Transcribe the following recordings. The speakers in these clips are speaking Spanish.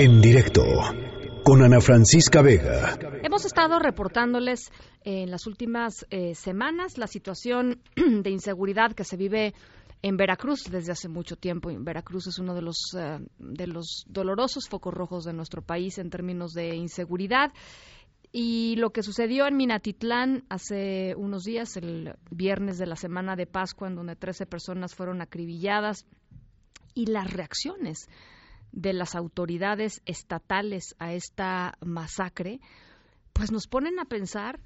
En directo con Ana Francisca Vega. Hemos estado reportándoles en las últimas eh, semanas la situación de inseguridad que se vive en Veracruz desde hace mucho tiempo. Veracruz es uno de los, eh, de los dolorosos focos rojos de nuestro país en términos de inseguridad. Y lo que sucedió en Minatitlán hace unos días, el viernes de la semana de Pascua, en donde 13 personas fueron acribilladas, y las reacciones de las autoridades estatales a esta masacre, pues nos ponen a pensar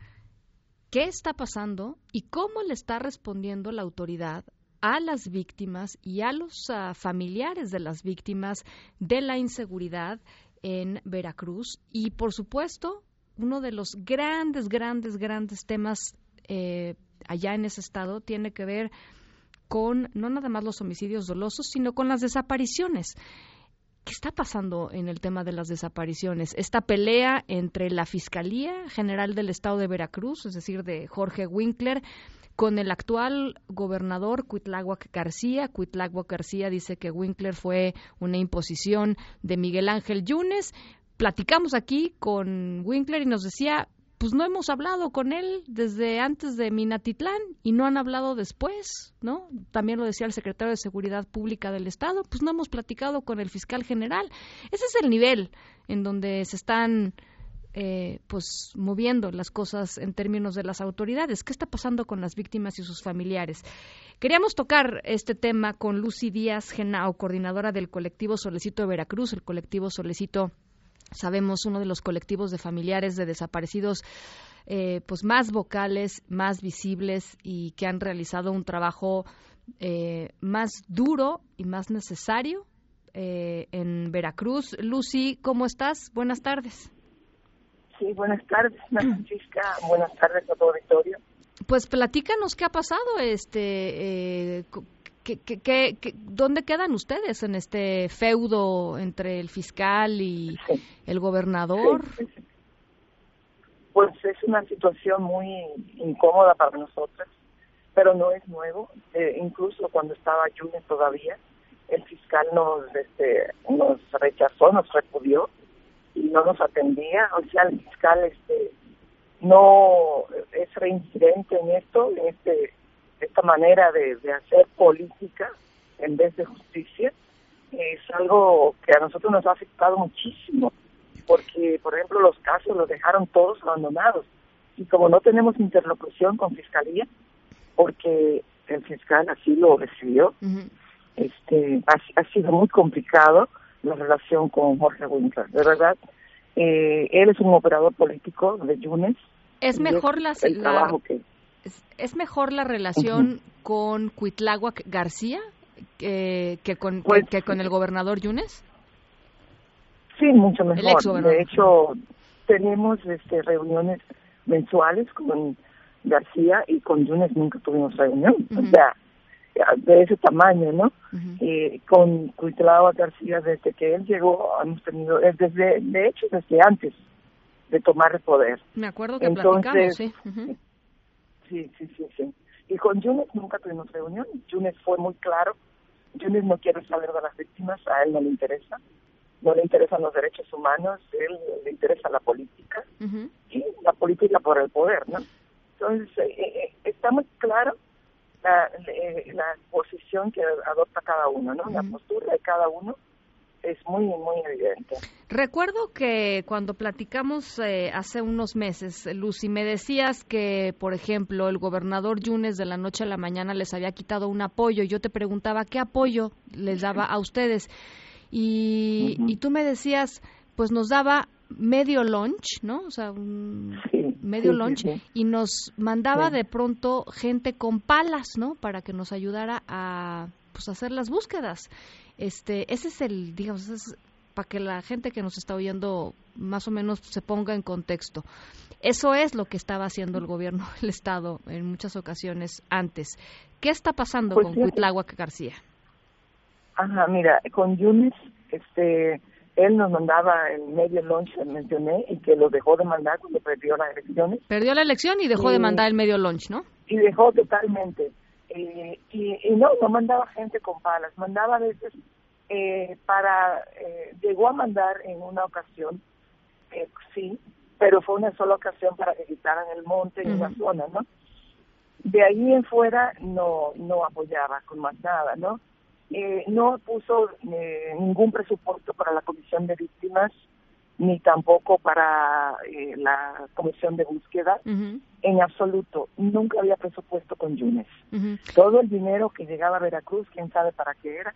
qué está pasando y cómo le está respondiendo la autoridad a las víctimas y a los uh, familiares de las víctimas de la inseguridad en Veracruz. Y por supuesto, uno de los grandes, grandes, grandes temas eh, allá en ese estado tiene que ver con no nada más los homicidios dolosos, sino con las desapariciones. ¿Qué está pasando en el tema de las desapariciones? Esta pelea entre la Fiscalía General del Estado de Veracruz, es decir, de Jorge Winkler, con el actual gobernador Cuitláhuac García. Cuitláhuac García dice que Winkler fue una imposición de Miguel Ángel Yunes. Platicamos aquí con Winkler y nos decía, pues no hemos hablado con él desde antes de Minatitlán y no han hablado después, ¿no? También lo decía el secretario de Seguridad Pública del Estado, pues no hemos platicado con el fiscal general. Ese es el nivel en donde se están eh, pues moviendo las cosas en términos de las autoridades. ¿Qué está pasando con las víctimas y sus familiares? Queríamos tocar este tema con Lucy Díaz Genao, coordinadora del colectivo Solecito de Veracruz, el colectivo Solecito sabemos uno de los colectivos de familiares de desaparecidos eh, pues más vocales, más visibles y que han realizado un trabajo eh, más duro y más necesario eh, en Veracruz. Lucy, ¿cómo estás? Buenas tardes. Sí, buenas tardes, Francisca. buenas tardes a auditorio. Pues platícanos qué ha pasado, este, ¿Qué, qué, dónde quedan ustedes en este feudo entre el fiscal y el gobernador? Pues es una situación muy incómoda para nosotros, pero no es nuevo. Eh, incluso cuando estaba Junior todavía, el fiscal nos, este, nos rechazó, nos repudió y no nos atendía. O sea, el fiscal este, no es reincidente en esto, en este esta manera de, hacer política en vez de justicia es algo que a nosotros nos ha afectado muchísimo, porque, por ejemplo, los casos los dejaron todos abandonados. Y como no tenemos interlocución con Fiscalía, porque el fiscal así lo decidió, este, ha, sido muy complicado la relación con Jorge Winkler. De verdad, eh, él es un operador político de Yunes. Es mejor la, el trabajo que ¿Es, mejor la relación con Cuitláhuac García que, con, pues que, con el gobernador Yunes? Sí, mucho mejor. De hecho, tenemos este, reuniones mensuales con García y con Yunes nunca tuvimos reunión. O sea, de ese tamaño, ¿no? eh, con Cuitláhuac García, desde que él llegó, hemos tenido, desde, de hecho, desde antes de tomar el poder. Me acuerdo que platicamos, sí. Sí, sí, sí, sí. Y con Yunes nunca tuvimos reunión. Yunes fue muy claro. Yunes no quiere saber de las víctimas, a él no le interesa. No le interesan los derechos humanos, a él le interesa la política. Y la política por el poder, ¿no? Entonces, eh, eh, está muy claro la, eh, la posición que adopta cada uno, ¿no? La postura de cada uno es muy, muy evidente. Recuerdo que cuando platicamos eh, hace unos meses, Lucy, me decías que, por ejemplo, el gobernador Yunes de la noche a la mañana les había quitado un apoyo. Yo te preguntaba qué apoyo les daba a ustedes. Y, y tú me decías, pues nos daba medio lunch, ¿no? O sea, un medio lunch y nos mandaba de pronto gente con palas, ¿no? Para que nos ayudara a pues hacer las búsquedas. Este, ese es el, digamos, es para que la gente que nos está oyendo más o menos se ponga en contexto. Eso es lo que estaba haciendo el gobierno del Estado en muchas ocasiones antes. ¿Qué está pasando pues con Cuitláhuac García? Ajá, mira, con Yunes, este, él nos mandaba el medio lunch, mencioné, y que lo dejó de mandar cuando perdió las elecciones. Perdió la elección y dejó de mandar el medio lunch, ¿no? Y dejó totalmente. Eh, y, no, no mandaba gente con palas, mandaba a veces eh, para eh, llegó a mandar en una ocasión, eh, sí, pero fue una sola ocasión para que quitaran el monte en una zona, ¿no? De ahí en fuera no no apoyaba con más nada, ¿no? Eh, no puso ningún presupuesto para la comisión de víctimas ni tampoco para eh, la comisión de búsqueda. En absoluto nunca había presupuesto con Yunes. Todo el dinero que llegaba a Veracruz quién sabe para qué era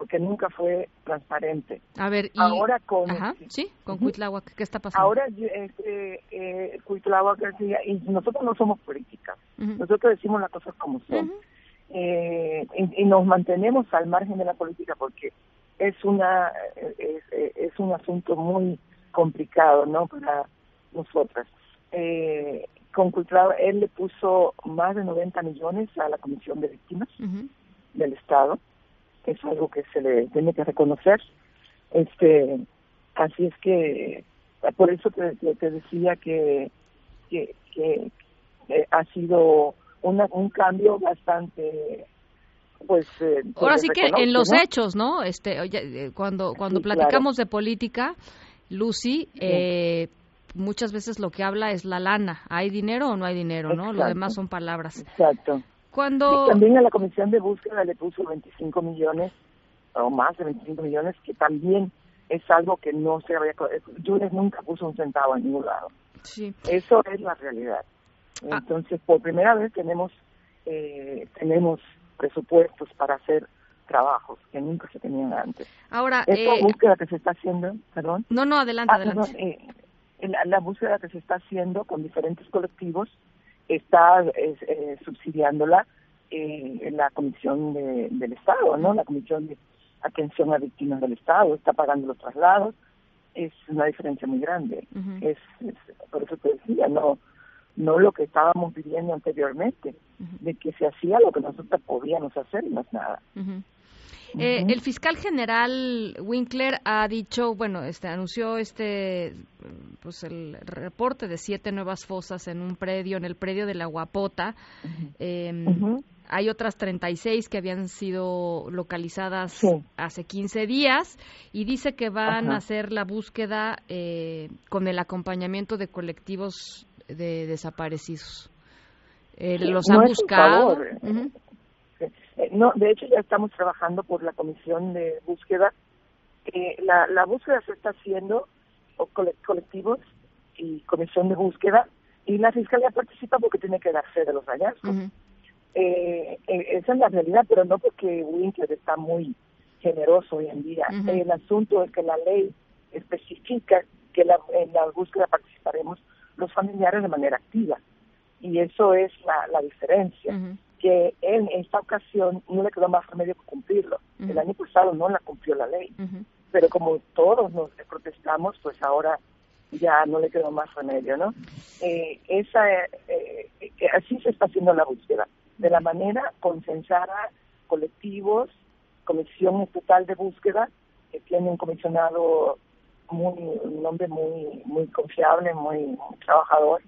porque nunca fue transparente. A ver, y... ahora con Ajá, sí, con Cuitláhuac, ¿qué está pasando? Ahora este, eh, Cuitláhuac decía, y nosotros no somos políticas, nosotros decimos las cosas como son. eh, y, y, nos mantenemos al margen de la política porque es una es, es un asunto muy complicado, ¿no? Para nosotras. Eh, con Cuitláhuac, él le puso más de 90 millones a la Comisión de Víctimas del Estado es algo que se le tiene que reconocer. Este, así es que por eso te, te decía que, que, que eh, ha sido una, un cambio bastante pues, eh, ahora sí que en los hechos no este oye, cuando cuando sí, platicamos claro. de política Lucy eh, muchas veces lo que habla es la lana hay dinero o no hay dinero Exacto. no lo demás son palabras Exacto cuando... Y también a la comisión de búsqueda le puso 25 millones o más de 25 millones, que también es algo que no se había... Jules nunca puso un centavo en ningún lado. Sí. Eso es la realidad. Entonces, ah. por primera vez tenemos eh, tenemos presupuestos para hacer trabajos que nunca se tenían antes. Ahora, esta eh... búsqueda que se está haciendo, perdón. No, no, adelante, ah, adelante. Perdón, eh, la, la búsqueda que se está haciendo con diferentes colectivos está eh, subsidiándola eh, la Comisión de, del Estado, ¿no? La Comisión de Atención a Víctimas del Estado está pagando los traslados. Es una diferencia muy grande. Uh -huh. es, es, por eso te decía, no no lo que estábamos viviendo anteriormente, uh -huh. de que se hacía lo que nosotros podíamos hacer y más nada. Uh -huh. Eh, el fiscal general Winkler ha dicho, bueno, este anunció este pues el reporte de siete nuevas fosas en un predio, en el predio de la Guapota. Uh -huh. eh, uh -huh. Hay otras 36 que habían sido localizadas sí. hace 15 días y dice que van a hacer la búsqueda eh, con el acompañamiento de colectivos de desaparecidos. Eh, sí, los no han buscado. -huh. No, de hecho ya estamos trabajando por la comisión de búsqueda. Eh, la, la búsqueda se está haciendo o colectivos y comisión de búsqueda y la fiscalía participa porque tiene que dar fe de los hallazgos. Uh -huh. eh, esa es la realidad, pero no porque Winkler está muy generoso hoy en día. Uh -huh. El asunto es que la ley especifica que la, en la búsqueda participaremos los familiares de manera activa y eso es la, la diferencia. Uh -huh que en esta ocasión no le quedó más remedio que cumplirlo. Uh -huh. El año pasado no la cumplió la ley, uh -huh. pero como todos nos protestamos, pues ahora ya no le quedó más remedio, ¿no? Eh, esa, eh, eh, así se está haciendo la búsqueda, de la manera consensada, colectivos, comisión estatal de búsqueda, que tiene un comisionado muy, un hombre muy, muy confiable, muy, muy trabajador,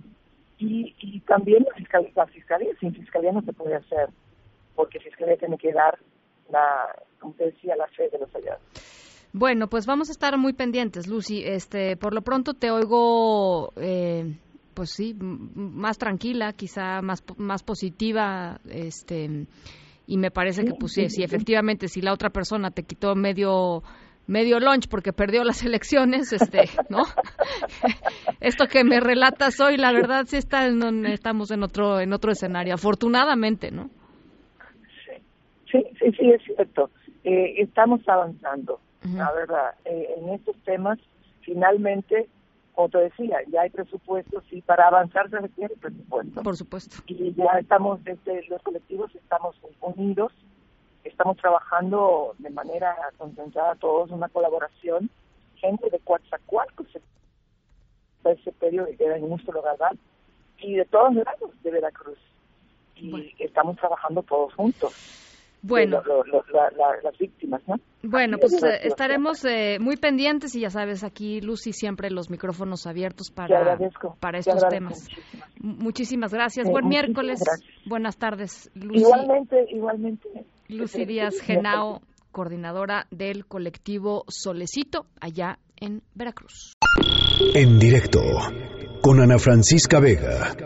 y, y también la fiscalía, la fiscalía, sin fiscalía no se puede hacer, porque fiscalía tiene que dar la, como te decía, la fe de los hallazgos. Bueno, pues vamos a estar muy pendientes, Lucy. Este, por lo pronto te oigo, eh, pues sí, más tranquila, quizá más más positiva, este, y me parece que pues sí, sí, efectivamente, si la otra persona te quitó medio medio lunch porque perdió las elecciones, este, ¿no? Esto que me relatas hoy, la verdad sí está en, estamos en otro en otro escenario, afortunadamente, ¿no? Sí, sí, sí, es cierto. Eh, estamos avanzando, uh -huh. la verdad, eh, en estos temas. Finalmente, como te decía, ya hay presupuestos y para avanzar se requiere presupuesto. Por supuesto. Y ya estamos, desde los colectivos estamos unidos estamos trabajando de manera concentrada todos, una colaboración, gente de Coatzacoalcos, ese periodo lugar, y de todos lados de Veracruz. Y bueno. estamos trabajando todos juntos. Bueno, lo, lo, la, la, las víctimas, ¿no? Bueno, pues eh, estaremos eh, muy pendientes y ya sabes, aquí Lucy siempre los micrófonos abiertos para, para estos temas. Muchísimas, muchísimas gracias. Eh, Buen miércoles. Gracias. Buenas tardes, Lucy. Igualmente, igualmente. Lucy Díaz Genao coordinadora del colectivo Solecito, allá en Veracruz. En directo con Ana Francisca Vega.